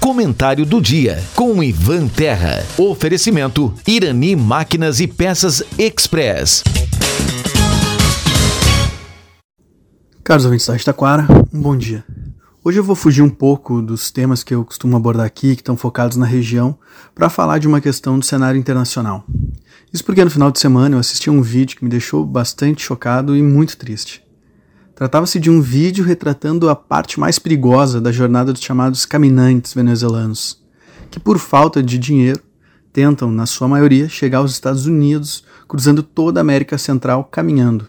Comentário do dia com Ivan Terra. Oferecimento Irani Máquinas e Peças Express. Caros ouvintes da Itaquara, um bom dia. Hoje eu vou fugir um pouco dos temas que eu costumo abordar aqui, que estão focados na região, para falar de uma questão do cenário internacional. Isso porque no final de semana eu assisti um vídeo que me deixou bastante chocado e muito triste. Tratava-se de um vídeo retratando a parte mais perigosa da jornada dos chamados caminantes venezuelanos, que por falta de dinheiro tentam, na sua maioria, chegar aos Estados Unidos, cruzando toda a América Central caminhando.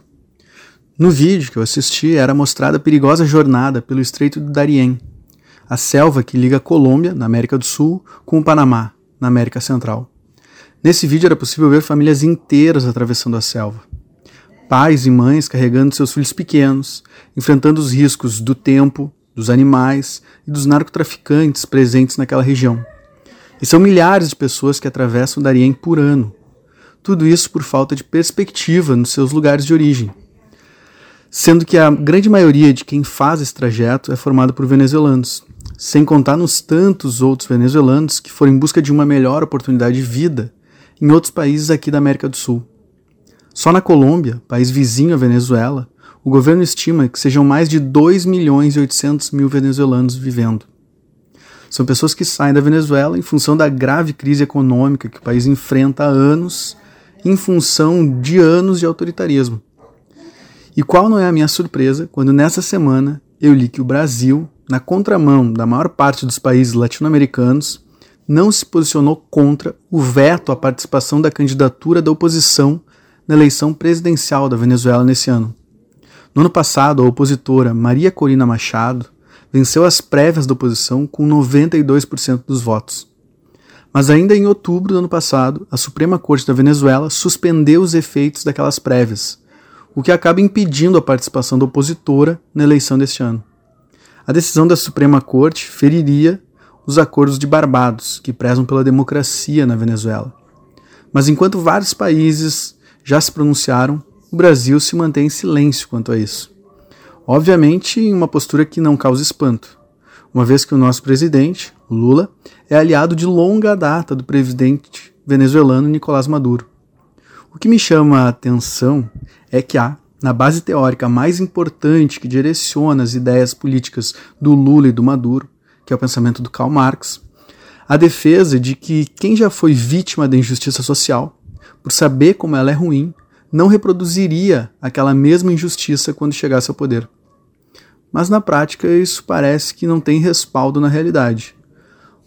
No vídeo que eu assisti era mostrada a perigosa jornada pelo Estreito do Darién, a selva que liga a Colômbia, na América do Sul, com o Panamá, na América Central. Nesse vídeo era possível ver famílias inteiras atravessando a selva pais e mães carregando seus filhos pequenos, enfrentando os riscos do tempo, dos animais e dos narcotraficantes presentes naquela região. E são milhares de pessoas que atravessam Darien por ano. Tudo isso por falta de perspectiva nos seus lugares de origem. Sendo que a grande maioria de quem faz esse trajeto é formada por venezuelanos, sem contar nos tantos outros venezuelanos que foram em busca de uma melhor oportunidade de vida em outros países aqui da América do Sul. Só na Colômbia, país vizinho à Venezuela, o governo estima que sejam mais de 2 milhões e 800 mil venezuelanos vivendo. São pessoas que saem da Venezuela em função da grave crise econômica que o país enfrenta há anos, em função de anos de autoritarismo. E qual não é a minha surpresa quando nessa semana eu li que o Brasil, na contramão da maior parte dos países latino-americanos, não se posicionou contra o veto à participação da candidatura da oposição na eleição presidencial da Venezuela nesse ano. No ano passado, a opositora Maria Corina Machado venceu as prévias da oposição com 92% dos votos. Mas ainda em outubro do ano passado, a Suprema Corte da Venezuela suspendeu os efeitos daquelas prévias, o que acaba impedindo a participação da opositora na eleição deste ano. A decisão da Suprema Corte feriria os acordos de Barbados, que prezam pela democracia na Venezuela. Mas enquanto vários países já se pronunciaram, o Brasil se mantém em silêncio quanto a isso. Obviamente, em uma postura que não causa espanto, uma vez que o nosso presidente, Lula, é aliado de longa data do presidente venezuelano Nicolás Maduro. O que me chama a atenção é que há, na base teórica mais importante que direciona as ideias políticas do Lula e do Maduro, que é o pensamento do Karl Marx, a defesa de que quem já foi vítima da injustiça social por saber como ela é ruim, não reproduziria aquela mesma injustiça quando chegasse ao poder. Mas na prática isso parece que não tem respaldo na realidade.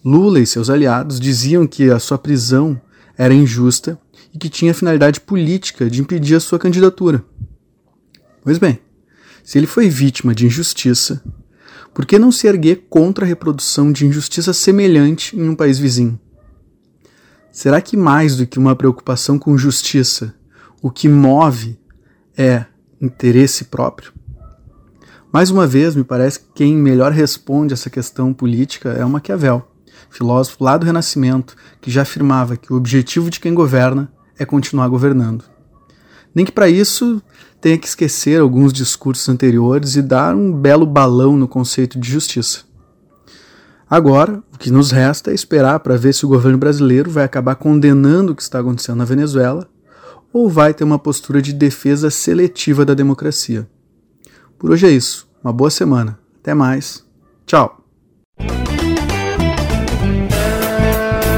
Lula e seus aliados diziam que a sua prisão era injusta e que tinha finalidade política de impedir a sua candidatura. Pois bem, se ele foi vítima de injustiça, por que não se erguer contra a reprodução de injustiça semelhante em um país vizinho? Será que mais do que uma preocupação com justiça, o que move é interesse próprio? Mais uma vez, me parece que quem melhor responde essa questão política é o Maquiavel, filósofo lá do Renascimento, que já afirmava que o objetivo de quem governa é continuar governando. Nem que para isso tenha que esquecer alguns discursos anteriores e dar um belo balão no conceito de justiça. Agora, o que nos resta é esperar para ver se o governo brasileiro vai acabar condenando o que está acontecendo na Venezuela ou vai ter uma postura de defesa seletiva da democracia. Por hoje é isso. Uma boa semana. Até mais. Tchau.